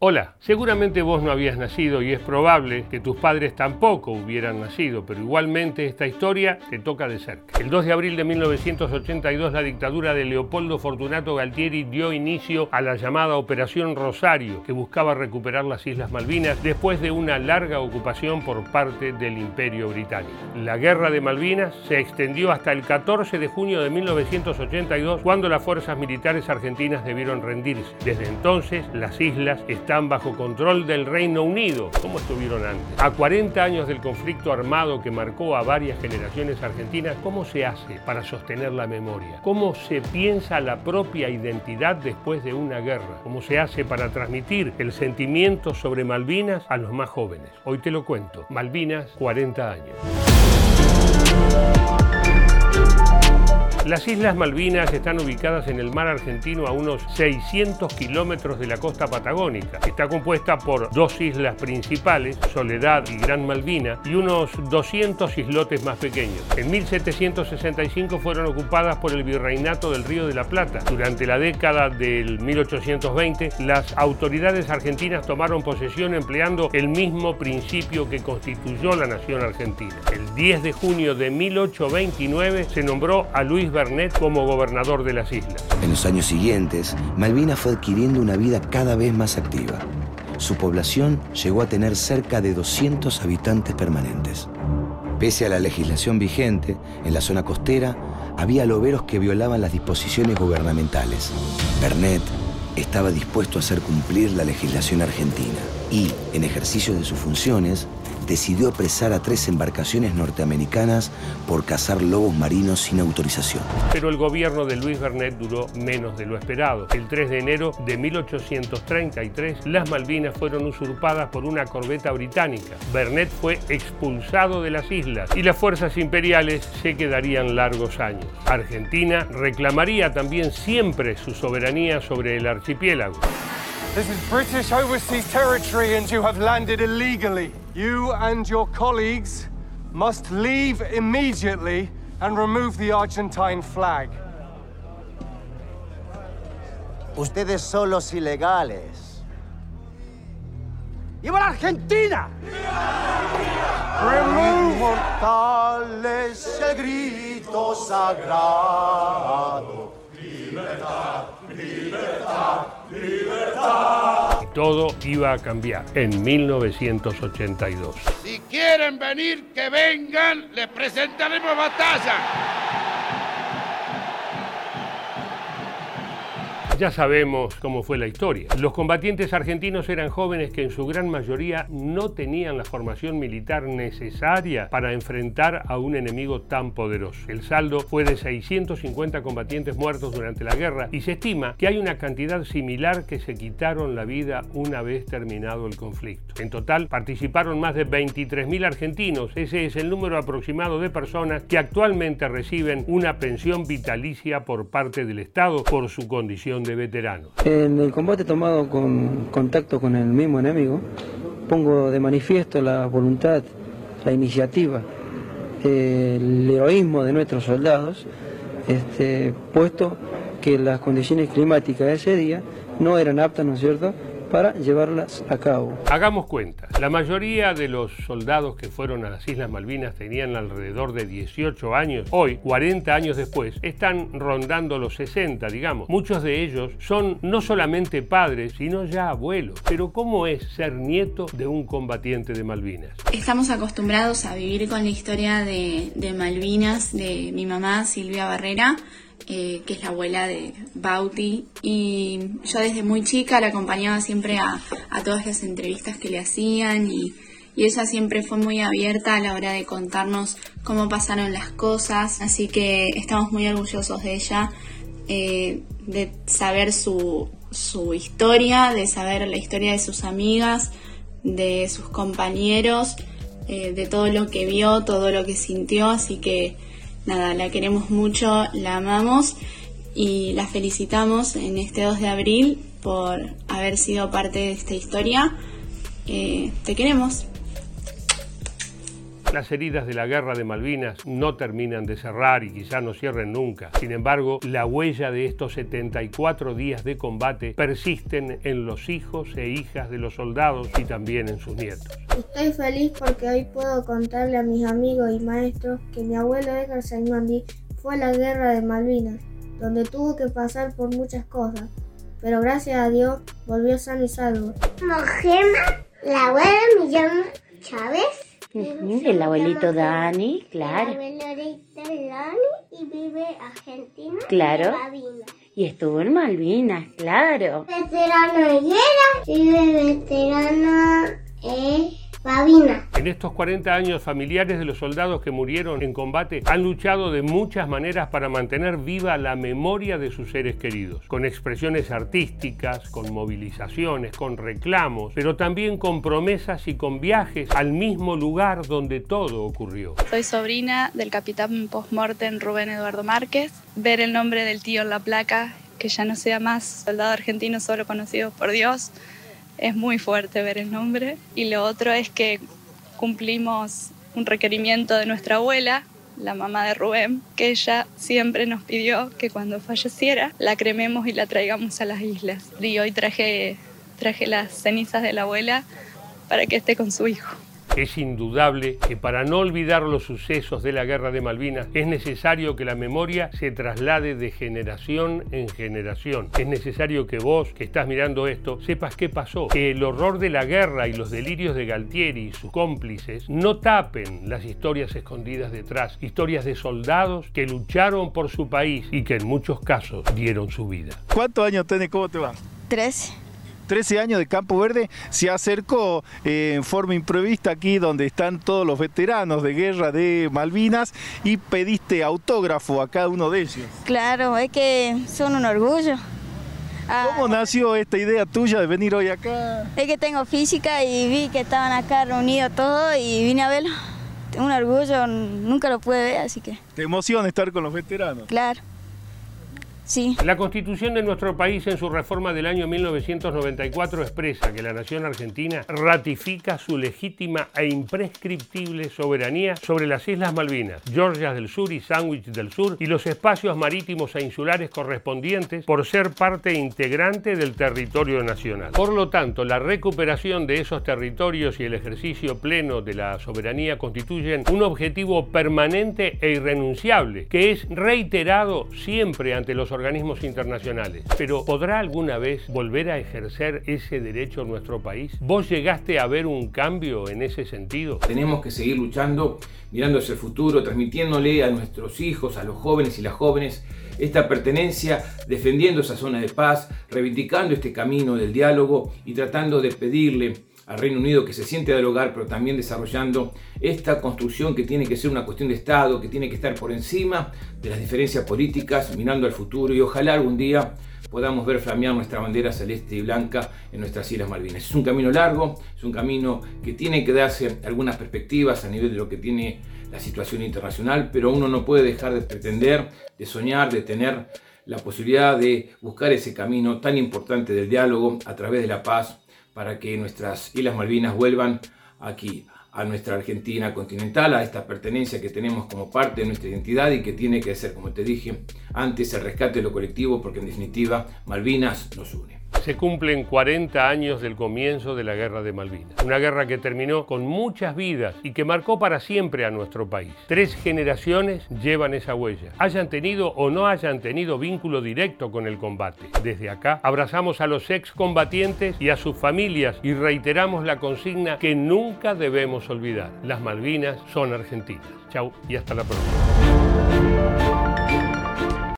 Hola, seguramente vos no habías nacido y es probable que tus padres tampoco hubieran nacido, pero igualmente esta historia te toca de cerca. El 2 de abril de 1982 la dictadura de Leopoldo Fortunato Galtieri dio inicio a la llamada Operación Rosario, que buscaba recuperar las Islas Malvinas después de una larga ocupación por parte del Imperio Británico. La Guerra de Malvinas se extendió hasta el 14 de junio de 1982, cuando las fuerzas militares argentinas debieron rendirse. Desde entonces, las islas están bajo control del Reino Unido, como estuvieron antes. A 40 años del conflicto armado que marcó a varias generaciones argentinas, ¿cómo se hace para sostener la memoria? ¿Cómo se piensa la propia identidad después de una guerra? ¿Cómo se hace para transmitir el sentimiento sobre Malvinas a los más jóvenes? Hoy te lo cuento. Malvinas, 40 años. Las Islas Malvinas están ubicadas en el mar argentino a unos 600 kilómetros de la costa patagónica. Está compuesta por dos islas principales, Soledad y Gran Malvina, y unos 200 islotes más pequeños. En 1765 fueron ocupadas por el Virreinato del Río de la Plata. Durante la década del 1820, las autoridades argentinas tomaron posesión empleando el mismo principio que constituyó la nación argentina. El 10 de junio de 1829 se nombró a Luis Bernet como gobernador de las islas. En los años siguientes, Malvinas fue adquiriendo una vida cada vez más activa. Su población llegó a tener cerca de 200 habitantes permanentes. Pese a la legislación vigente, en la zona costera había loberos que violaban las disposiciones gubernamentales. Bernet estaba dispuesto a hacer cumplir la legislación argentina y, en ejercicio de sus funciones, decidió apresar a tres embarcaciones norteamericanas por cazar lobos marinos sin autorización. Pero el gobierno de Luis Bernet duró menos de lo esperado. El 3 de enero de 1833, las Malvinas fueron usurpadas por una corbeta británica. Bernet fue expulsado de las islas y las fuerzas imperiales se quedarían largos años. Argentina reclamaría también siempre su soberanía sobre el archipiélago. This is British overseas territory and you have landed illegally. You and your colleagues must leave immediately and remove the Argentine flag. Ustedes son los ilegales. ¡Viva la Argentina! Remove Mortales el grito sagrado. Y todo iba a cambiar en 1982. Si quieren venir, que vengan, les presentaremos batalla. Ya sabemos cómo fue la historia. Los combatientes argentinos eran jóvenes que en su gran mayoría no tenían la formación militar necesaria para enfrentar a un enemigo tan poderoso. El saldo fue de 650 combatientes muertos durante la guerra y se estima que hay una cantidad similar que se quitaron la vida una vez terminado el conflicto. En total participaron más de 23.000 argentinos. Ese es el número aproximado de personas que actualmente reciben una pensión vitalicia por parte del Estado por su condición de En el combate tomado con contacto con el mismo enemigo, pongo de manifiesto la voluntad, la iniciativa, el heroísmo de nuestros soldados, este, puesto que las condiciones climáticas de ese día no eran aptas, ¿no es cierto?, para llevarlas a cabo. Hagamos cuenta, la mayoría de los soldados que fueron a las Islas Malvinas tenían alrededor de 18 años. Hoy, 40 años después, están rondando los 60, digamos. Muchos de ellos son no solamente padres, sino ya abuelos. Pero ¿cómo es ser nieto de un combatiente de Malvinas? Estamos acostumbrados a vivir con la historia de, de Malvinas, de mi mamá Silvia Barrera, eh, que es la abuela de Bauti. Y yo desde muy chica la acompañaba siempre a, a todas las entrevistas que le hacían y, y, ella siempre fue muy abierta a la hora de contarnos cómo pasaron las cosas. Así que estamos muy orgullosos de ella, eh, de saber su, su historia, de saber la historia de sus amigas, de sus compañeros, eh, de todo lo que vio, todo lo que sintió. Así que nada, la queremos mucho, la amamos y la felicitamos en este 2 de abril por haber sido parte de esta historia. Eh, te queremos. Las heridas de la guerra de Malvinas no terminan de cerrar y quizá no cierren nunca. Sin embargo, la huella de estos 74 días de combate persisten en los hijos e hijas de los soldados y también en sus nietos. Estoy feliz porque hoy puedo contarle a mis amigos y maestros que mi abuelo Edgar Saimandi fue a la guerra de Malvinas, donde tuvo que pasar por muchas cosas, pero gracias a Dios volvió sano y salvo. Mojema, la abuela me llama Chávez. El abuelito Dani, claro. El abuelito Dani y vive en Argentina. Claro. En y estuvo en Malvinas, claro. Veterano de guerra, vive veterano en Babina. En estos 40 años, familiares de los soldados que murieron en combate han luchado de muchas maneras para mantener viva la memoria de sus seres queridos, con expresiones artísticas, con movilizaciones, con reclamos, pero también con promesas y con viajes al mismo lugar donde todo ocurrió. Soy sobrina del capitán postmortem Rubén Eduardo Márquez. Ver el nombre del tío en la placa, que ya no sea más soldado argentino solo conocido por Dios, es muy fuerte ver el nombre. Y lo otro es que cumplimos un requerimiento de nuestra abuela, la mamá de Rubén, que ella siempre nos pidió que cuando falleciera la crememos y la traigamos a las islas. Y hoy traje, traje las cenizas de la abuela para que esté con su hijo. Es indudable que para no olvidar los sucesos de la guerra de Malvinas es necesario que la memoria se traslade de generación en generación. Es necesario que vos, que estás mirando esto, sepas qué pasó. Que el horror de la guerra y los delirios de Galtieri y sus cómplices no tapen las historias escondidas detrás. Historias de soldados que lucharon por su país y que en muchos casos dieron su vida. ¿Cuántos años tenés? ¿Cómo te va? Tres. 13 años de Campo Verde, se acercó eh, en forma imprevista aquí donde están todos los veteranos de guerra de Malvinas y pediste autógrafo a cada uno de ellos. Claro, es que son un orgullo. ¿Cómo ah, nació esta idea tuya de venir hoy acá? Es que tengo física y vi que estaban acá reunidos todos y vine a verlo. Un orgullo, nunca lo pude ver, así que... ¿Te emociona estar con los veteranos? Claro. La constitución de nuestro país en su reforma del año 1994 expresa que la nación argentina ratifica su legítima e imprescriptible soberanía sobre las Islas Malvinas, Georgias del Sur y Sandwich del Sur y los espacios marítimos e insulares correspondientes por ser parte integrante del territorio nacional. Por lo tanto, la recuperación de esos territorios y el ejercicio pleno de la soberanía constituyen un objetivo permanente e irrenunciable que es reiterado siempre ante los organismos internacionales. Pero ¿podrá alguna vez volver a ejercer ese derecho en nuestro país? ¿Vos llegaste a ver un cambio en ese sentido? Tenemos que seguir luchando, mirando hacia el futuro, transmitiéndole a nuestros hijos, a los jóvenes y las jóvenes esta pertenencia, defendiendo esa zona de paz, reivindicando este camino del diálogo y tratando de pedirle al Reino Unido que se siente a dialogar, pero también desarrollando esta construcción que tiene que ser una cuestión de Estado, que tiene que estar por encima de las diferencias políticas, mirando al futuro y ojalá algún día podamos ver flamear nuestra bandera celeste y blanca en nuestras Islas Malvinas. Es un camino largo, es un camino que tiene que darse algunas perspectivas a nivel de lo que tiene la situación internacional, pero uno no puede dejar de pretender, de soñar, de tener la posibilidad de buscar ese camino tan importante del diálogo a través de la paz para que nuestras Islas Malvinas vuelvan aquí, a nuestra Argentina continental, a esta pertenencia que tenemos como parte de nuestra identidad y que tiene que ser, como te dije antes, el rescate de lo colectivo, porque en definitiva Malvinas nos une. Se cumplen 40 años del comienzo de la Guerra de Malvinas, una guerra que terminó con muchas vidas y que marcó para siempre a nuestro país. Tres generaciones llevan esa huella, hayan tenido o no hayan tenido vínculo directo con el combate. Desde acá abrazamos a los excombatientes y a sus familias y reiteramos la consigna que nunca debemos olvidar. Las Malvinas son argentinas. Chau y hasta la próxima.